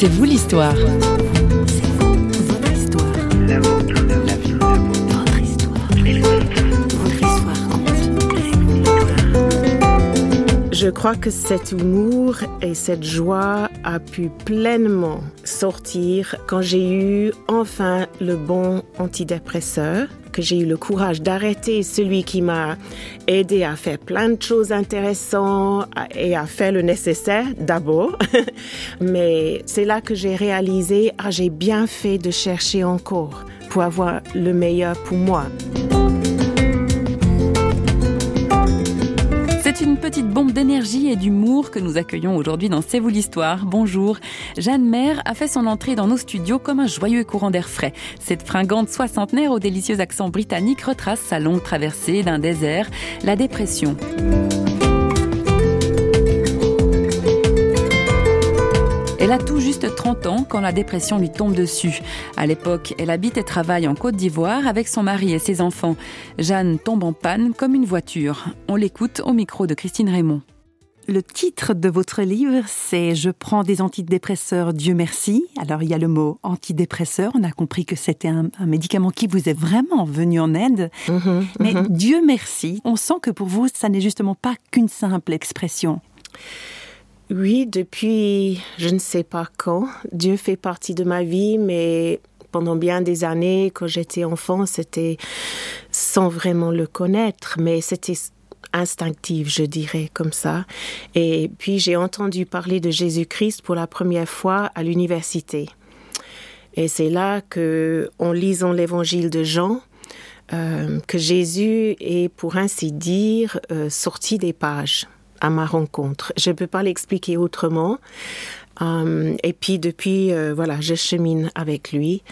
C'est vous l'histoire. Je crois que cet humour et cette joie a pu pleinement sortir quand j'ai eu enfin le bon antidépresseur, j'ai eu le courage d'arrêter celui qui m'a aidé à faire plein de choses intéressantes et à faire le nécessaire d'abord. Mais c'est là que j'ai réalisé, ah, j'ai bien fait de chercher encore pour avoir le meilleur pour moi. C'est une petite bombe d'énergie et d'humour que nous accueillons aujourd'hui dans C'est vous l'histoire. Bonjour. Jeanne Maire a fait son entrée dans nos studios comme un joyeux courant d'air frais. Cette fringante soixantenaire au délicieux accent britannique retrace sa longue traversée d'un désert, la dépression. Elle a tout juste 30 ans quand la dépression lui tombe dessus. À l'époque, elle habite et travaille en Côte d'Ivoire avec son mari et ses enfants. Jeanne tombe en panne comme une voiture. On l'écoute au micro de Christine Raymond. Le titre de votre livre, c'est Je prends des antidépresseurs, Dieu merci. Alors il y a le mot antidépresseur, on a compris que c'était un, médicament qui vous est vraiment venu en aide. Mhm, Mais mhm. Dieu merci, on sent que pour vous, ça n'est justement pas qu'une simple expression. Oui, depuis je ne sais pas quand. Dieu fait partie de ma vie, mais pendant bien des années, quand j'étais enfant, c'était sans vraiment le connaître, mais c'était instinctif, je dirais comme ça. Et puis j'ai entendu parler de Jésus-Christ pour la première fois à l'université. Et c'est là que, en lisant l'évangile de Jean, euh, que Jésus est, pour ainsi dire, euh, sorti des pages à ma rencontre. Je ne peux pas l'expliquer autrement. Euh, et puis depuis, euh, voilà, je chemine avec lui.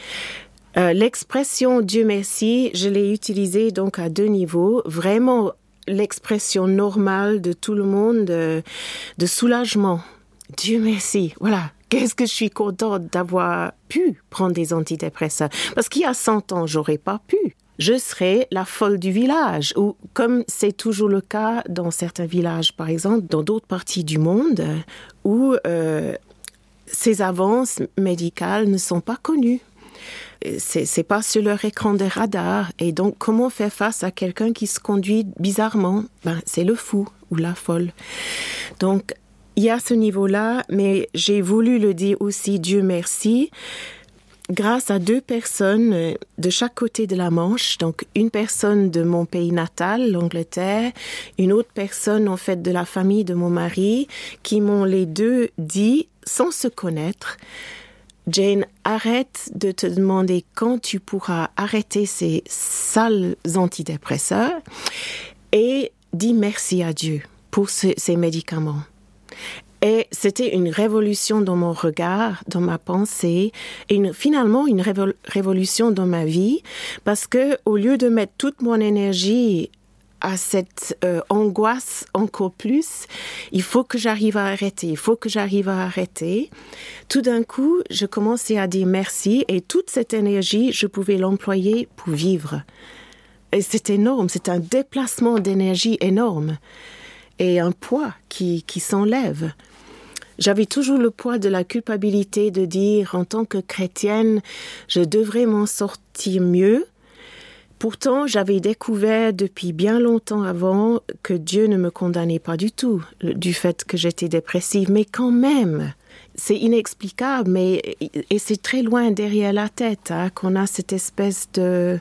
Euh, l'expression Dieu merci, je l'ai utilisée donc à deux niveaux. Vraiment l'expression normale de tout le monde de soulagement. Dieu merci. Voilà. Qu'est-ce que je suis contente d'avoir pu prendre des antidépresseurs. Parce qu'il y a 100 ans, j'aurais pas pu je serai la folle du village, ou comme c'est toujours le cas dans certains villages, par exemple, dans d'autres parties du monde, où euh, ces avances médicales ne sont pas connues. C'est pas sur leur écran de radar. Et donc, comment faire face à quelqu'un qui se conduit bizarrement? Ben, C'est le fou ou la folle. Donc, il y a ce niveau-là, mais j'ai voulu le dire aussi, Dieu merci, grâce à deux personnes euh, de chaque côté de la Manche, donc une personne de mon pays natal, l'Angleterre, une autre personne en fait de la famille de mon mari, qui m'ont les deux dit, sans se connaître, Jane, arrête de te demander quand tu pourras arrêter ces sales antidépresseurs et dis merci à Dieu pour ces médicaments. Et c'était une révolution dans mon regard, dans ma pensée, et finalement une révolution dans ma vie, parce que au lieu de mettre toute mon énergie à cette euh, angoisse encore plus, il faut que j'arrive à arrêter, il faut que j'arrive à arrêter. Tout d'un coup, je commençais à dire merci et toute cette énergie, je pouvais l'employer pour vivre. Et c'est énorme, c'est un déplacement d'énergie énorme et un poids qui, qui s'enlève. J'avais toujours le poids de la culpabilité de dire en tant que chrétienne, je devrais m'en sortir mieux. Pourtant, j'avais découvert depuis bien longtemps avant que Dieu ne me condamnait pas du tout du fait que j'étais dépressive, mais quand même, c'est inexplicable, mais et c'est très loin derrière la tête hein, qu'on a cette espèce de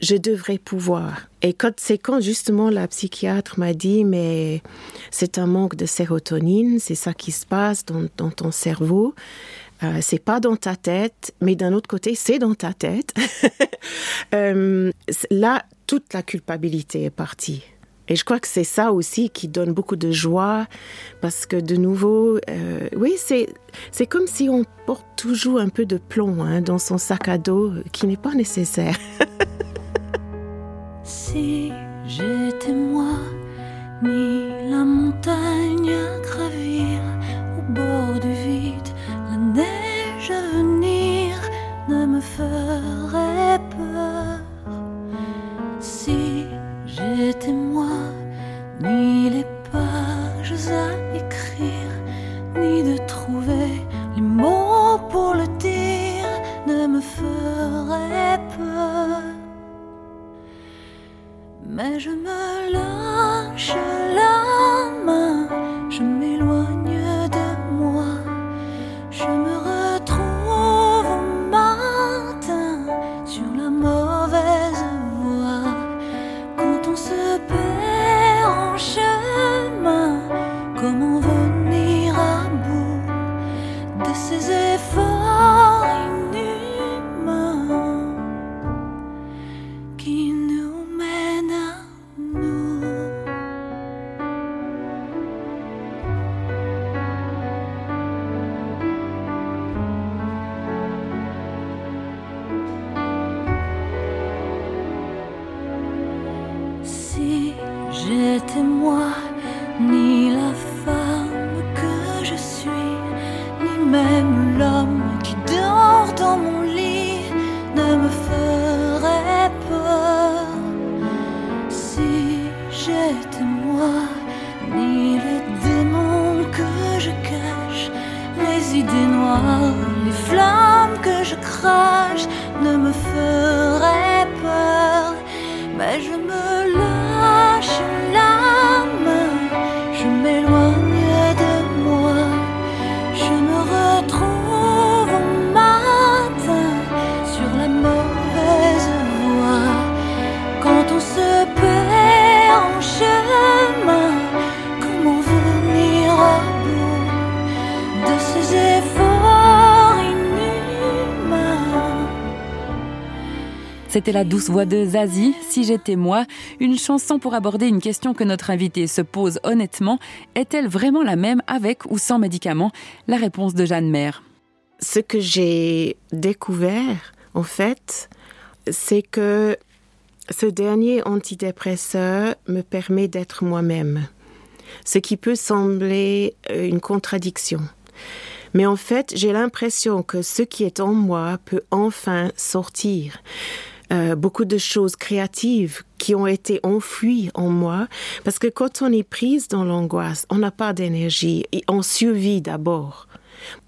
je devrais pouvoir. Et quand c'est quand justement la psychiatre m'a dit mais c'est un manque de sérotonine, c'est ça qui se passe dans, ton cerveau. Euh, c'est pas dans ta tête, mais d'un autre côté, c'est dans ta tête. Euh, là, toute la culpabilité est partie. Et je crois que c'est ça aussi qui donne beaucoup de joie, parce que de nouveau, euh, oui, c'est c'est comme si on porte toujours un peu de plomb hein, dans son sac à dos, qui n'est pas nécessaire. Si j'étais moi, ni la montagne 了，是了。C'était la douce voix de Zazie, Si j'étais moi, une chanson pour aborder une question que notre invité se pose honnêtement. Est-elle vraiment la même avec ou sans médicaments? La réponse de Jeanne Mère. Ce que j'ai découvert, en fait, c'est que ce dernier antidépresseur me permet d'être moi-même, ce qui peut sembler euh, une contradiction. Mais en fait, j'ai l'impression que ce qui est en moi peut enfin sortir. Euh, beaucoup de choses créatives qui ont été enfouies en moi, parce que quand on est prise dans l'angoisse, on n'a pas d'énergie et on survit d'abord.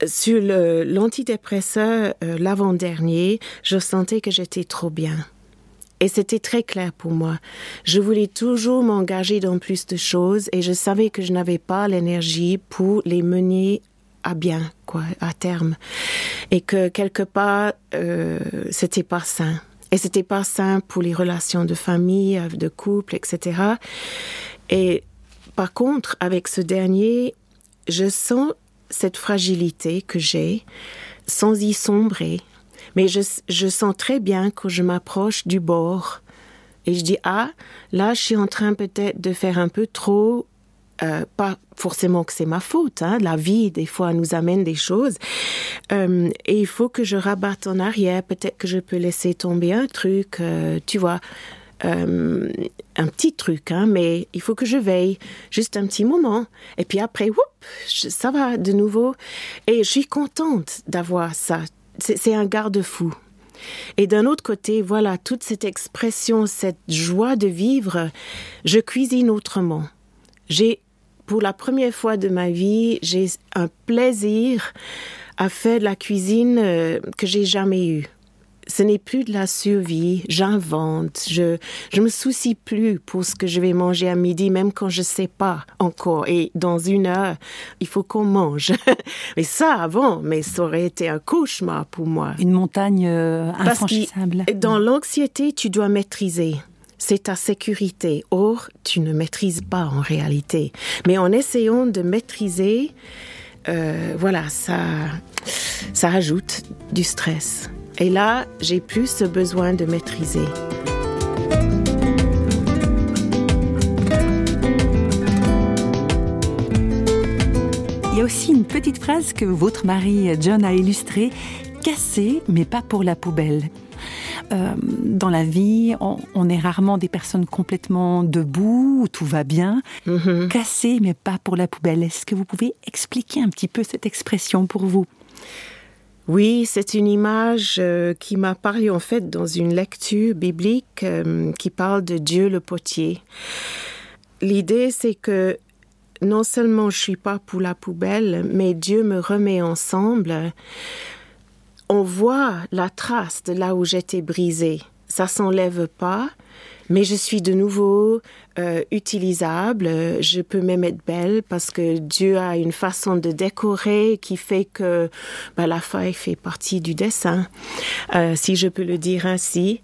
Sur l'antidépresseur, euh, l'avant-dernier, je sentais que j'étais trop bien. Et c'était très clair pour moi. Je voulais toujours m'engager dans plus de choses et je savais que je n'avais pas l'énergie pour les mener à bien, quoi, à terme. Et que quelque part, euh, c'était pas sain. Et c'était pas sain pour les relations de famille, euh, de couple, etc. Et par contre, avec ce dernier, je sens cette fragilité que j'ai sans y sombrer. Mais je, je sens très bien que je m'approche du bord et je dis ah là je suis en train peut-être de faire un peu trop euh, pas forcément que c'est ma faute hein, la vie des fois nous amène des choses Euh, et il faut que je rabatte en arrière peut-être que je peux laisser tomber un truc euh, tu vois un petit truc, hein, mais il faut que je veille juste un petit moment. Et puis après, whoop, ça va de nouveau. Et je suis contente d'avoir ça. C'est un garde-fou. Et d'un autre côté, voilà, toute cette expression, cette joie de vivre, je cuisine autrement. J'ai, pour la première fois de ma vie, j'ai un plaisir à faire de la cuisine euh, que j'ai jamais eu. Ce n'est plus de la survie, j'invente, je je me soucie plus pour ce que je vais manger à midi, même quand je sais pas encore. Et dans une heure, il faut qu'on mange. mais ça, avant, mais ça aurait été un cauchemar pour moi. Une montagne euh, Parce infranchissable. que dans l'anxiété, tu dois maîtriser. C'est ta sécurité. Or, tu ne maîtrises pas en réalité. Mais en essayant de maîtriser, euh, voilà, ça, ça ajoute du stress. Et là, j'ai plus ce besoin de maîtriser. Il y a aussi une petite phrase que votre mari John a illustrée cassé, mais pas pour la poubelle. Euh, dans la vie, on, on est rarement des personnes complètement debout, où tout va bien. Mhm. Cassé, mais pas pour la poubelle. Est-ce que vous pouvez expliquer un petit peu cette expression pour vous? Oui, c'est une image euh, qui m'a parlé en fait dans une lecture biblique euh, qui parle de Dieu le potier. L'idée, c'est que non seulement je suis pas pour la poubelle, mais Dieu me remet ensemble. On voit la trace de là où j'étais brisée. Ça s'enlève pas, mais je suis de nouveau euh, utilisable. Je peux même être belle parce que Dieu a une façon de décorer qui fait que bah, la faille fait partie du dessin, euh, si je peux le dire ainsi.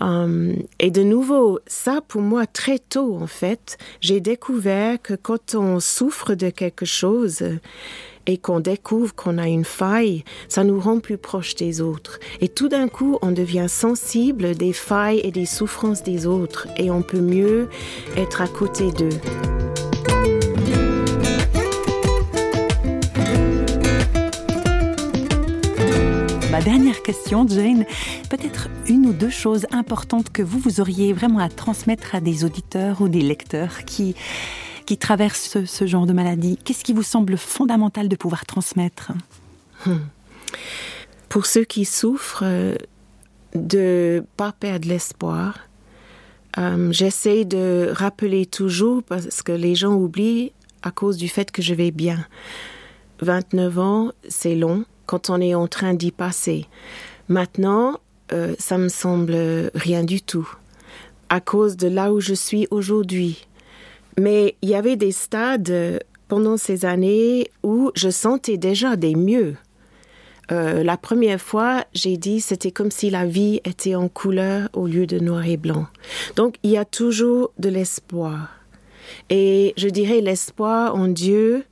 Um, et de nouveau, ça pour moi très tôt en fait, j'ai découvert que quand on souffre de quelque chose, et qu'on découvre qu'on a une faille, ça nous rend plus proches des autres. Et tout d'un coup, on devient sensible des failles et des souffrances des autres et on peut mieux être à côté d'eux. Ma dernière question, Jane, peut-être une ou deux choses importantes que vous, vous auriez vraiment à transmettre à des auditeurs ou des lecteurs qui, qui traversent ce, genre de maladie. Qu'est-ce qui vous semble fondamental de pouvoir transmettre? Pour ceux qui souffrent, euh, de pas perdre l'espoir. Euh, j'essaie de rappeler toujours parce que les gens oublient à cause du fait que je vais bien. 29 ans, c'est long quand on est en train d'y passer. Maintenant, euh, ça me semble rien du tout, à cause de là où je suis aujourd'hui. Mais il y avait des stades euh, pendant ces années où je sentais déjà des mieux. Euh, la première fois, j'ai dit c'était comme si la vie était en couleur au lieu de noir et blanc. Donc il y a toujours de l'espoir. Et je dirais l'espoir en Dieu,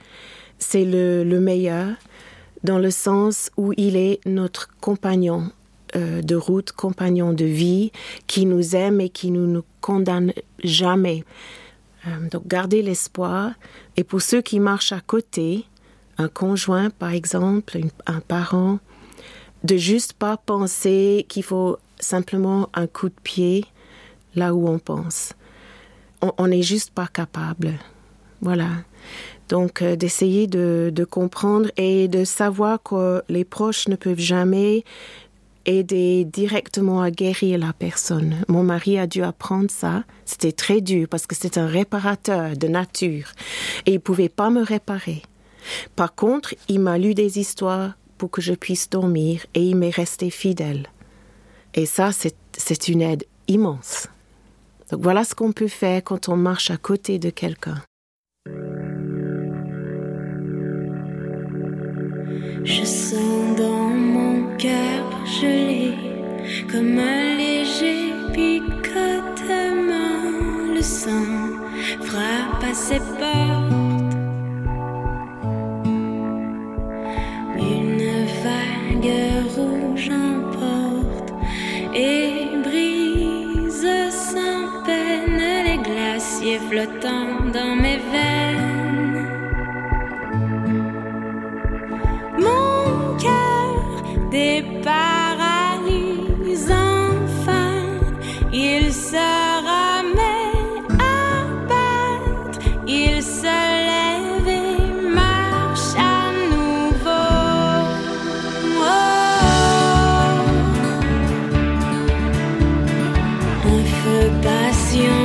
c'est le, le meilleur dans le sens où il est notre compagnon euh, de route, compagnon de vie, qui nous aime et qui ne nous, condamne jamais. Euh, donc garder l'espoir. Et pour ceux qui marchent à côté, un conjoint par exemple, un parent, de juste pas penser qu'il faut simplement un coup de pied là où on pense. On n'est juste pas capable. Voilà. Donc, euh, d'essayer de, comprendre et de savoir que les proches ne peuvent jamais aider directement à guérir la personne. Mon mari a dû apprendre ça. C'était très dur parce que c'est un réparateur de nature et il pouvait pas me réparer. Par contre, il m'a lu des histoires pour que je puisse dormir et il m'est resté fidèle. Et ça, c'est une aide immense. Donc voilà ce qu'on peut faire quand on marche à côté de quelqu'un. Je sens dans cœur gelé comme un léger picotement. Le sang frappe à ses portes. Une vague rouge emporte et brise sans peine les glaciers flottants dans mes veines. You.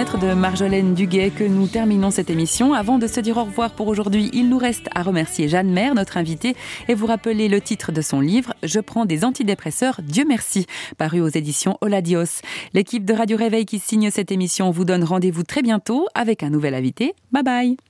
De Marjolaine Duguet que nous terminons cette émission. Avant de se dire au revoir pour aujourd'hui, il nous reste à remercier Jeanne Mère, notre invitée, et vous rappeler le titre de son livre Je prends des antidépresseurs, Dieu merci, paru aux éditions Oladios. L'équipe de Radio Réveil qui signe cette émission vous donne rendez-vous très bientôt avec un nouvel invité. Bye bye